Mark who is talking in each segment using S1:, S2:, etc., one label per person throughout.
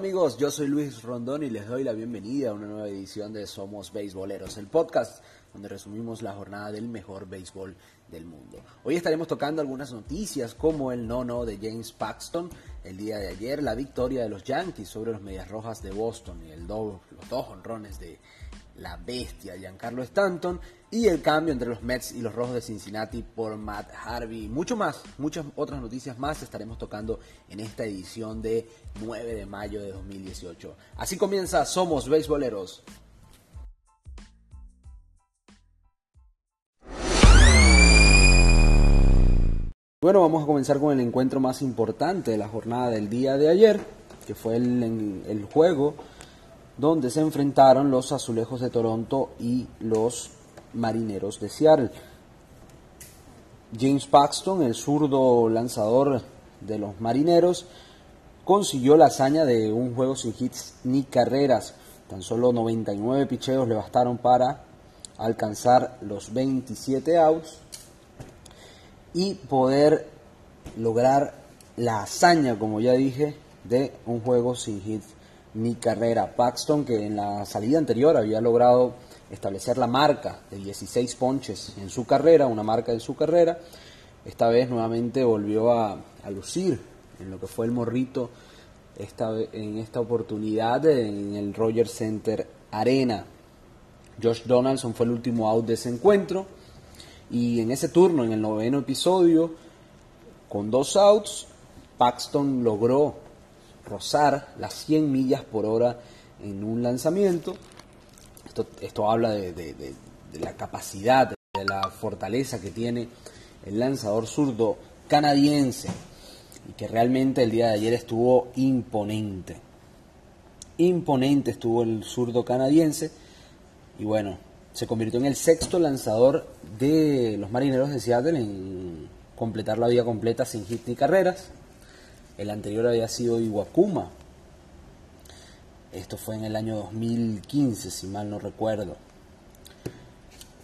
S1: amigos? Yo soy Luis Rondón y les doy la bienvenida a una nueva edición de Somos Beisboleros, el podcast donde resumimos la jornada del mejor béisbol del mundo. Hoy estaremos tocando algunas noticias como el no-no de James Paxton, el día de ayer la victoria de los Yankees sobre los Medias Rojas de Boston y el los dos honrones de la bestia Giancarlo Stanton y el cambio entre los Mets y los Rojos de Cincinnati por Matt Harvey. Mucho más, muchas otras noticias más estaremos tocando en esta edición de 9 de mayo de 2018. Así comienza Somos Beisboleros. Bueno, vamos a comenzar con el encuentro más importante de la jornada del día de ayer, que fue el, el juego donde se enfrentaron los Azulejos de Toronto y los Marineros de Seattle. James Paxton, el zurdo lanzador de los Marineros, consiguió la hazaña de un juego sin hits ni carreras. Tan solo 99 picheos le bastaron para alcanzar los 27 outs y poder lograr la hazaña, como ya dije, de un juego sin hits ni carrera. Paxton, que en la salida anterior había logrado establecer la marca de 16 ponches en su carrera, una marca de su carrera, esta vez nuevamente volvió a, lucir en lo que fue el morrito esta, en esta oportunidad en el Rogers Center Arena. Josh Donaldson fue el último out de ese encuentro y en ese turno, en el noveno episodio, con dos outs, Paxton logró rozar las 100 millas por hora en un lanzamiento. Esto, esto habla de, la capacidad, de la fortaleza que tiene el lanzador zurdo canadiense y que realmente el día de ayer estuvo imponente. Imponente estuvo el zurdo canadiense y bueno, se convirtió en el sexto lanzador de los marineros de Seattle en completar la vía completa sin hit ni carreras. El anterior había sido Iwakuma. Esto fue en el año 2015, si mal no recuerdo.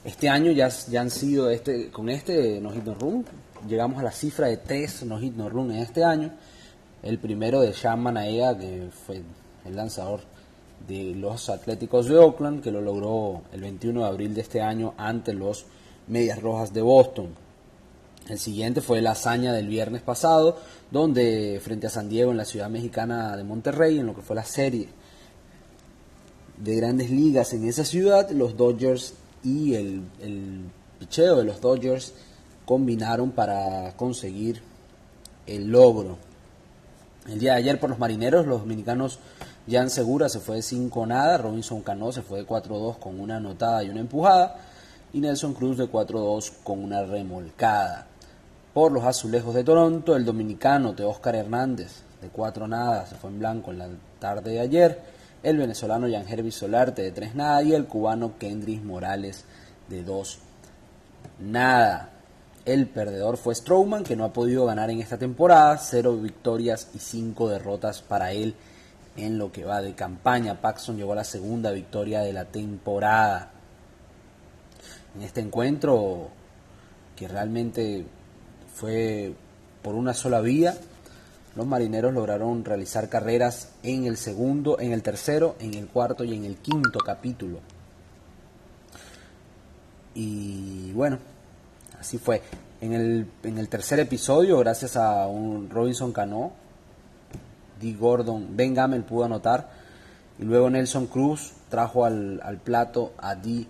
S1: Este año ya, ya han sido, este, con este no hit no run, llegamos a la cifra de tres no hit no run en este año. El primero de Sean Manaea, que fue el lanzador de los Atléticos de Oakland, que lo logró el 21 de abril de este año ante los Medias Rojas de Boston. El siguiente fue la hazaña del viernes pasado, donde frente a San Diego en la ciudad mexicana de Monterrey, en lo que fue la serie de grandes ligas en esa ciudad, los Dodgers y el, el picheo de los Dodgers combinaron para conseguir el logro. El día de ayer por los marineros, los dominicanos Jan Segura se fue de 5 nada, Robinson Cano se fue de 4-2 con una anotada y una empujada, y Nelson Cruz de 4-2 con una remolcada por los Azulejos de Toronto, el dominicano Teóscar Hernández, de cuatro nada, se fue en blanco en la tarde de ayer, el venezolano Jan Hervis Solarte, de tres nada, y el cubano Kendris Morales, de dos nada. El perdedor fue Strowman, que no ha podido ganar en esta temporada, cero victorias y cinco derrotas para él en lo que va de campaña. Paxson llegó a la segunda victoria de la temporada. En este encuentro, que realmente fue por una sola vía. Los marineros lograron realizar carreras en el segundo, en el tercero, en el cuarto y en el quinto capítulo. Y bueno, así fue. En el, en el tercer episodio, gracias a un Robinson Cano, D. Gordon, Ben Gamel pudo anotar. Y luego Nelson Cruz trajo al, al plato a D.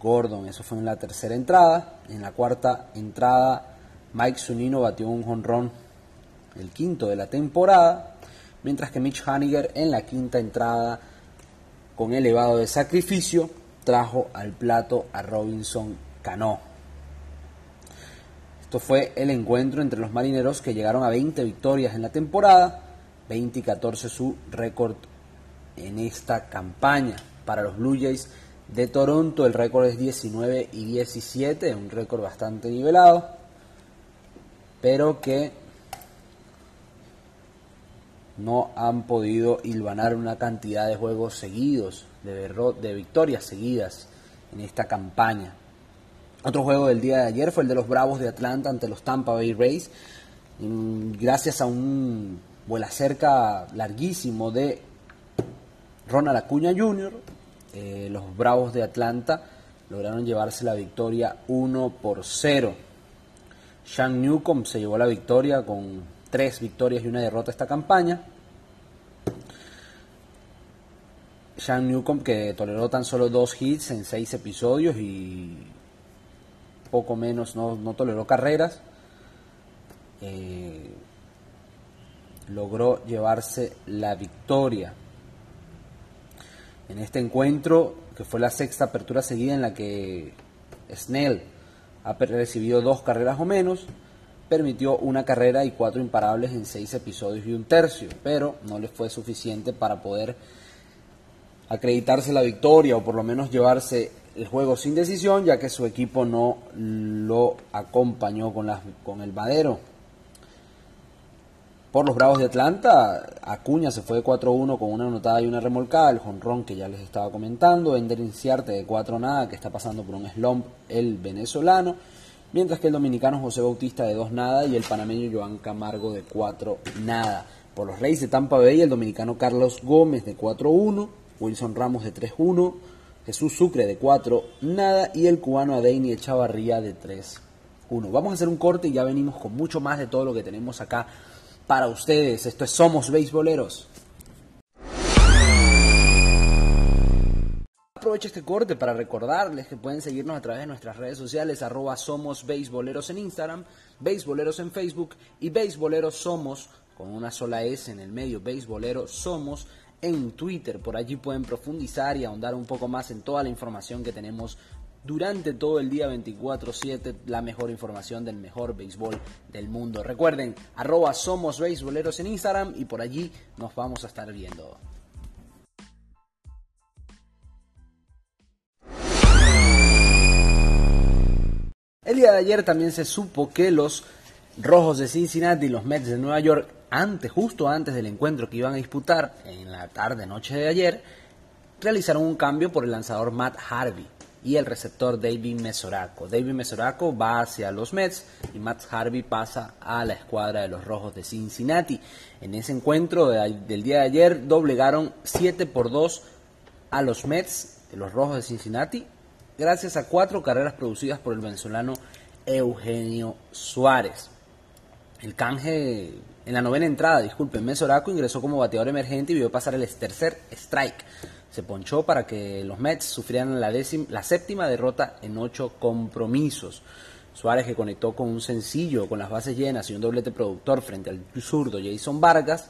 S1: Gordon. Eso fue en la tercera entrada. En la cuarta entrada Mike Zunino batió un jonrón, el quinto de la temporada, mientras que Mitch Haniger en la quinta entrada, con elevado de sacrificio, trajo al plato a Robinson Cano. Esto fue el encuentro entre los marineros que llegaron a 20 victorias en la temporada, 20 y 14 su récord en esta campaña. Para los Blue Jays de Toronto el récord es 19 y 17, un récord bastante nivelado pero que no han podido hilvanar una cantidad de juegos seguidos, de, de victorias seguidas en esta campaña. Otro juego del día de ayer fue el de los Bravos de Atlanta ante los Tampa Bay Rays. Gracias a un vuela cerca larguísimo de Ronald Acuña Jr., eh, los Bravos de Atlanta lograron llevarse la victoria 1 por 0. Sean Newcomb se llevó la victoria con tres victorias y una derrota esta campaña. Sean Newcomb que toleró tan solo dos hits en seis episodios y poco menos no, toleró carreras. Eh, logró llevarse la victoria en este encuentro, que fue la sexta apertura seguida en la que Snell ha recibido dos carreras o menos, permitió una carrera y cuatro imparables en seis episodios y un tercio, pero no le fue suficiente para poder acreditarse la victoria o por lo menos llevarse el juego sin decisión, ya que su equipo no lo acompañó con, con el madero. Por los Bravos de Atlanta, Acuña se fue de 4-1 con una anotada y una remolcada, el jonrón que ya les estaba comentando, Ender Inciarte de 4 nada, que está pasando por un slump el venezolano, mientras que el dominicano José Bautista de 2 nada y el panameño Joan Camargo de 4 nada. Por los Reyes de Tampa Bay, el dominicano Carlos Gómez de 4-1, Wilson Ramos de 3-1, Jesús Sucre de 4 nada y el cubano Adeini Echavarría de 3-1. Vamos a hacer un corte y ya venimos con mucho más de todo lo que tenemos acá para ustedes. Esto es Somos Beisboleros. Aprovecho este corte para recordarles que pueden seguirnos a través de nuestras redes sociales, arroba Somos Beisboleros en Instagram, Beisboleros en Facebook y Beisboleros Somos, con una sola S en el medio, Beisboleros Somos en Twitter. Por allí pueden profundizar y ahondar un poco más en toda la información que tenemos durante todo el día 24/7 la mejor información del mejor béisbol del mundo. Recuerden, arroba somos beisboleros en Instagram y por allí nos vamos a estar viendo. El día de ayer también se supo que los Rojos de Cincinnati y los Mets de Nueva York, antes, justo antes del encuentro que iban a disputar en la tarde noche de ayer, realizaron un cambio por el lanzador Matt Harvey y el receptor David Mesoraco. David Mesoraco va hacia los Mets y Matt Harvey pasa a la escuadra de los Rojos de Cincinnati. En ese encuentro del día de ayer doblegaron 7 por 2 a los Mets de los Rojos de Cincinnati gracias a cuatro carreras producidas por el venezolano Eugenio Suárez. El canje en la novena entrada, disculpen, Mesoraco ingresó como bateador emergente y vio pasar el tercer strike se ponchó para que los Mets sufrieran la, séptima derrota en ocho compromisos. Suárez que conectó con un sencillo con las bases llenas y un doblete productor frente al zurdo Jason Vargas,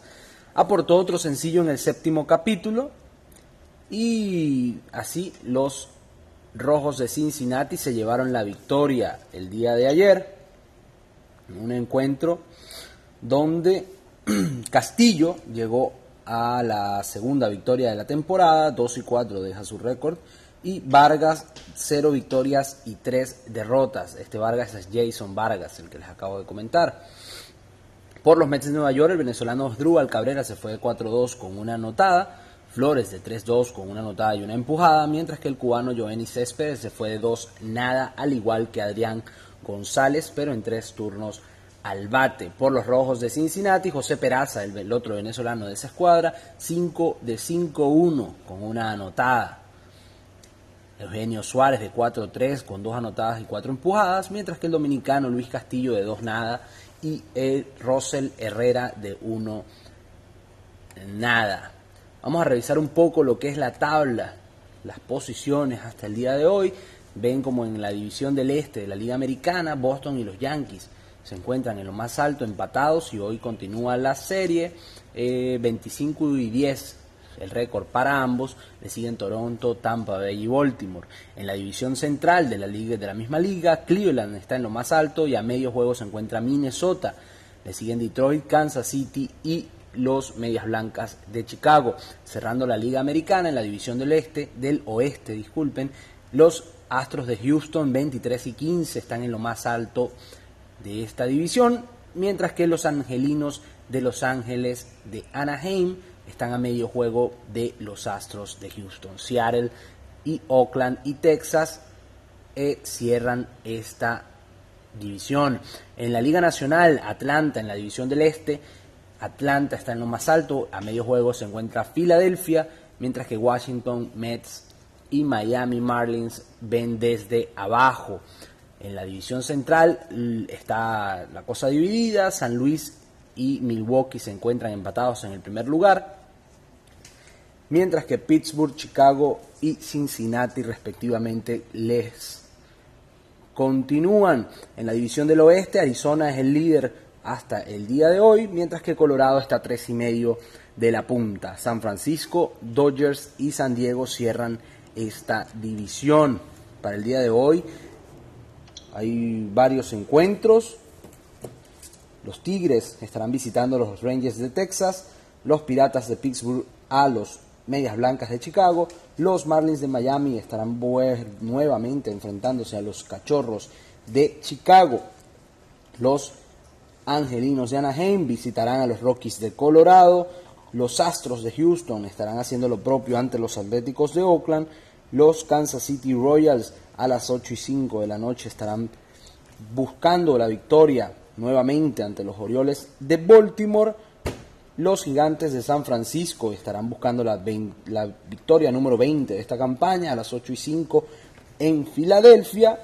S1: aportó otro sencillo en el séptimo capítulo y así los rojos de Cincinnati se llevaron la victoria el día de ayer en un encuentro donde Castillo llegó a la segunda victoria de la temporada, 2 y 4 deja su récord. Y Vargas, 0 victorias y 3 derrotas. Este Vargas es Jason Vargas, el que les acabo de comentar. Por los Mets de Nueva York, el venezolano Osdrúbal Cabrera se fue de 4-2 con una anotada. Flores de 3-2 con una anotada y una empujada, mientras que el cubano Joenny Céspedes se fue de 2 nada, al igual que Adrián González, pero en tres turnos al bate por los rojos de Cincinnati. José Peraza, el, otro venezolano de esa escuadra, 5 de 5-1 con una anotada. Eugenio Suárez de 4-3 con dos anotadas y cuatro empujadas, mientras que el dominicano Luis Castillo de 2 nada y el Russell Herrera de 1 nada. Vamos a revisar un poco lo que es la tabla, las posiciones hasta el día de hoy. Ven como en la división del este de la Liga Americana, Boston y los Yankees se encuentran en lo más alto empatados y hoy continúa la serie 25 eh, y 10 el récord para ambos, le siguen Toronto, Tampa Bay y Baltimore. En la división central de la liga de la misma liga, Cleveland está en lo más alto y a medio juego se encuentra Minnesota. Le siguen Detroit, Kansas City y los Medias Blancas de Chicago. Cerrando la liga americana en la división del este, del oeste, disculpen, los Astros de Houston 23 y 15 están en lo más alto de esta división, mientras que los angelinos de Los Ángeles de Anaheim están a medio juego de los Astros de Houston. Seattle y Oakland y Texas eh, cierran esta división. En la Liga Nacional, Atlanta en la división del Este, Atlanta está en lo más alto, a medio juego se encuentra Filadelfia mientras que Washington, Mets y Miami Marlins ven desde abajo. En la división central está la cosa dividida, San Luis y Milwaukee se encuentran empatados en el primer lugar, mientras que Pittsburgh, Chicago y Cincinnati respectivamente les continúan. En la división del oeste, Arizona es el líder hasta el día de hoy, mientras que Colorado está a tres y medio de la punta. San Francisco, Dodgers y San Diego cierran esta división. Para el día de hoy hay varios encuentros. Los Tigres estarán visitando a los Rangers de Texas, los Piratas de Pittsburgh a los Medias Blancas de Chicago, los Marlins de Miami estarán nuevamente enfrentándose a los Cachorros de Chicago, los Angelinos de Anaheim visitarán a los Rockies de Colorado, los Astros de Houston estarán haciendo lo propio ante los Atléticos de Oakland, los Kansas City Royals a las 8 y 5 de la noche estarán buscando la victoria nuevamente ante los Orioles de Baltimore. Los Gigantes de San Francisco estarán buscando la, victoria número 20 de esta campaña a las 8 y 5 en Filadelfia.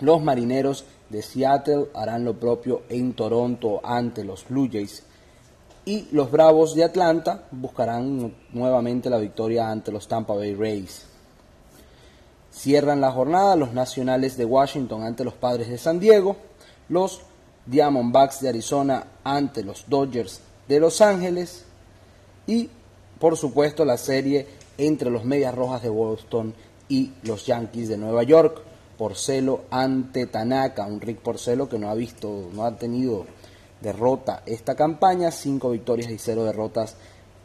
S1: Los Marineros de Seattle harán lo propio en Toronto ante los Blue Jays. Y los Bravos de Atlanta buscarán nuevamente la victoria ante los Tampa Bay Rays. Cierran la jornada los Nacionales de Washington ante los Padres de San Diego, los Diamondbacks de Arizona ante los Dodgers de Los Ángeles y por supuesto la serie entre los Medias Rojas de Boston y los Yankees de Nueva York. Porcelo ante Tanaka, un Rick Porcelo que no ha visto, no ha tenido derrota esta campaña, 5 victorias y 0 derrotas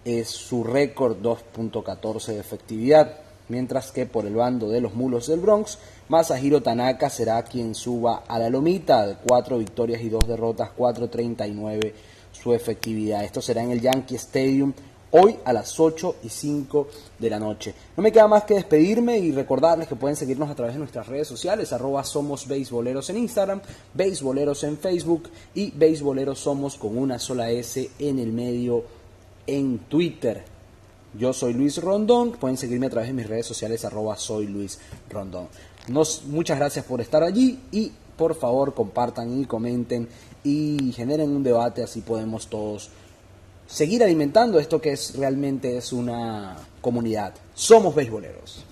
S1: es su récord, 2.14 de efectividad mientras que por el bando de los mulos del Bronx, Masahiro Tanaka será quien suba a la lomita de 4 victorias y 2 derrotas, 4.39 su efectividad. Esto será en el Yankee Stadium hoy a las 8 y 5 de la noche. No me queda más que despedirme y recordarles que pueden seguirnos a través de nuestras redes sociales, arroba somos beisboleros en Instagram, beisboleros en Facebook y beisboleros somos con una sola S en el medio en Twitter. Yo soy Luis Rondón, pueden seguirme a través de mis redes sociales arroba soy Luis Rondón. Muchas gracias por estar allí y por favor compartan y comenten y generen un debate así podemos todos seguir alimentando esto que es realmente es una comunidad. Somos beisboleros.